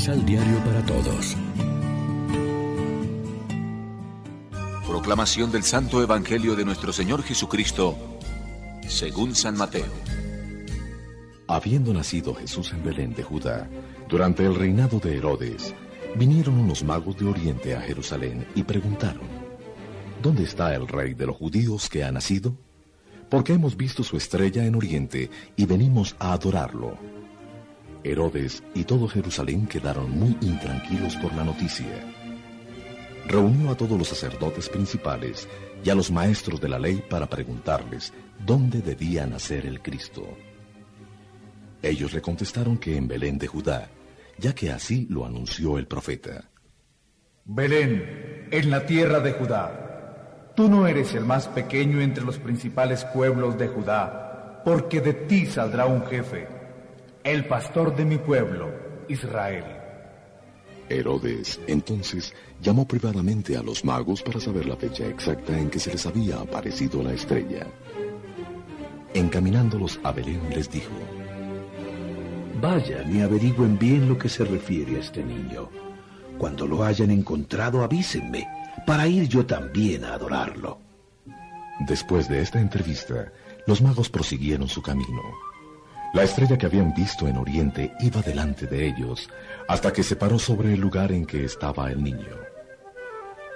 Misal Diario para Todos. Proclamación del Santo Evangelio de nuestro Señor Jesucristo, según San Mateo. Habiendo nacido Jesús en Belén de Judá, durante el reinado de Herodes, vinieron unos magos de Oriente a Jerusalén y preguntaron, ¿Dónde está el rey de los judíos que ha nacido? Porque hemos visto su estrella en Oriente y venimos a adorarlo. Herodes y todo Jerusalén quedaron muy intranquilos por la noticia. Reunió a todos los sacerdotes principales y a los maestros de la ley para preguntarles dónde debía nacer el Cristo. Ellos le contestaron que en Belén de Judá, ya que así lo anunció el profeta. Belén, en la tierra de Judá, tú no eres el más pequeño entre los principales pueblos de Judá, porque de ti saldrá un jefe el pastor de mi pueblo, Israel. Herodes entonces llamó privadamente a los magos para saber la fecha exacta en que se les había aparecido la estrella. Encaminándolos a Belén les dijo, Vayan y averigüen bien lo que se refiere a este niño. Cuando lo hayan encontrado, avísenme, para ir yo también a adorarlo. Después de esta entrevista, los magos prosiguieron su camino. La estrella que habían visto en Oriente iba delante de ellos hasta que se paró sobre el lugar en que estaba el niño.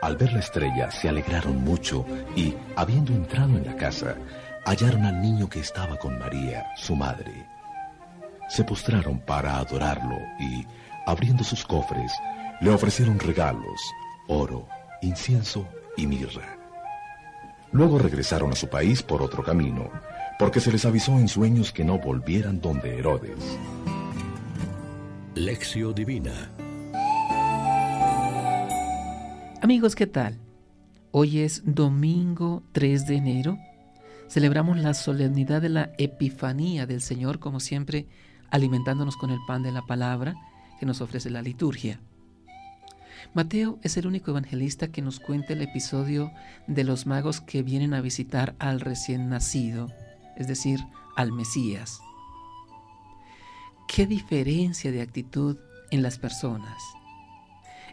Al ver la estrella se alegraron mucho y, habiendo entrado en la casa, hallaron al niño que estaba con María, su madre. Se postraron para adorarlo y, abriendo sus cofres, le ofrecieron regalos, oro, incienso y mirra. Luego regresaron a su país por otro camino, porque se les avisó en sueños que no volvieran donde Herodes. Lección Divina Amigos, ¿qué tal? Hoy es domingo 3 de enero. Celebramos la solemnidad de la Epifanía del Señor, como siempre, alimentándonos con el pan de la palabra que nos ofrece la liturgia. Mateo es el único evangelista que nos cuenta el episodio de los magos que vienen a visitar al recién nacido es decir, al Mesías. Qué diferencia de actitud en las personas.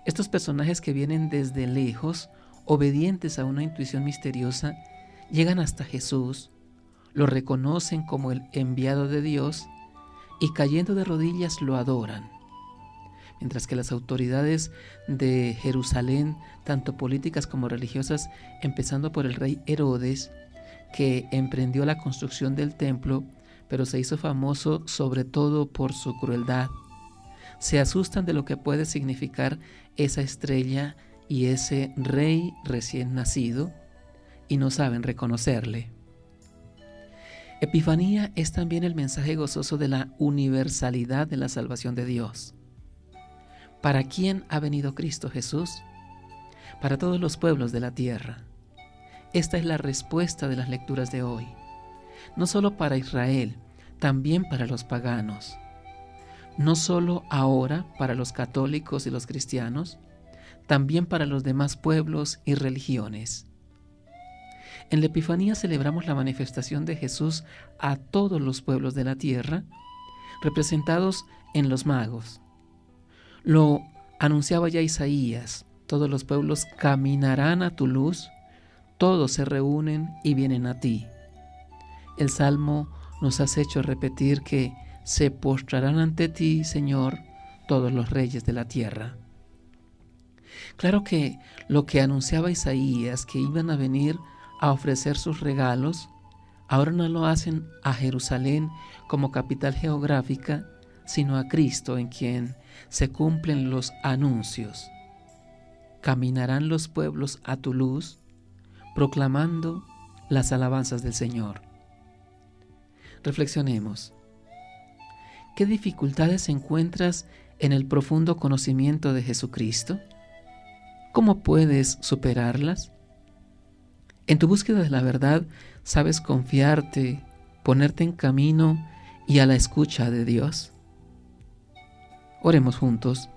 Estos personajes que vienen desde lejos, obedientes a una intuición misteriosa, llegan hasta Jesús, lo reconocen como el enviado de Dios y cayendo de rodillas lo adoran. Mientras que las autoridades de Jerusalén, tanto políticas como religiosas, empezando por el rey Herodes, que emprendió la construcción del templo, pero se hizo famoso sobre todo por su crueldad. Se asustan de lo que puede significar esa estrella y ese rey recién nacido y no saben reconocerle. Epifanía es también el mensaje gozoso de la universalidad de la salvación de Dios. ¿Para quién ha venido Cristo Jesús? Para todos los pueblos de la tierra. Esta es la respuesta de las lecturas de hoy, no solo para Israel, también para los paganos, no solo ahora para los católicos y los cristianos, también para los demás pueblos y religiones. En la Epifanía celebramos la manifestación de Jesús a todos los pueblos de la tierra, representados en los magos. Lo anunciaba ya Isaías, todos los pueblos caminarán a tu luz todos se reúnen y vienen a ti. El Salmo nos has hecho repetir que se postrarán ante ti, Señor, todos los reyes de la tierra. Claro que lo que anunciaba Isaías, que iban a venir a ofrecer sus regalos, ahora no lo hacen a Jerusalén como capital geográfica, sino a Cristo en quien se cumplen los anuncios. Caminarán los pueblos a tu luz, proclamando las alabanzas del Señor. Reflexionemos. ¿Qué dificultades encuentras en el profundo conocimiento de Jesucristo? ¿Cómo puedes superarlas? En tu búsqueda de la verdad, ¿sabes confiarte, ponerte en camino y a la escucha de Dios? Oremos juntos.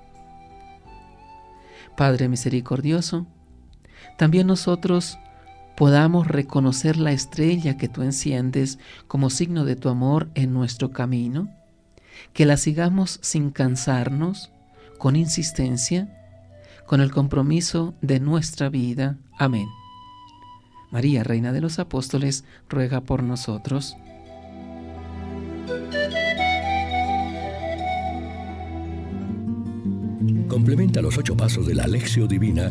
Padre misericordioso, también nosotros podamos reconocer la estrella que tú enciendes como signo de tu amor en nuestro camino, que la sigamos sin cansarnos, con insistencia, con el compromiso de nuestra vida. Amén. María, Reina de los Apóstoles, ruega por nosotros. Complementa los ocho pasos de la Alexio Divina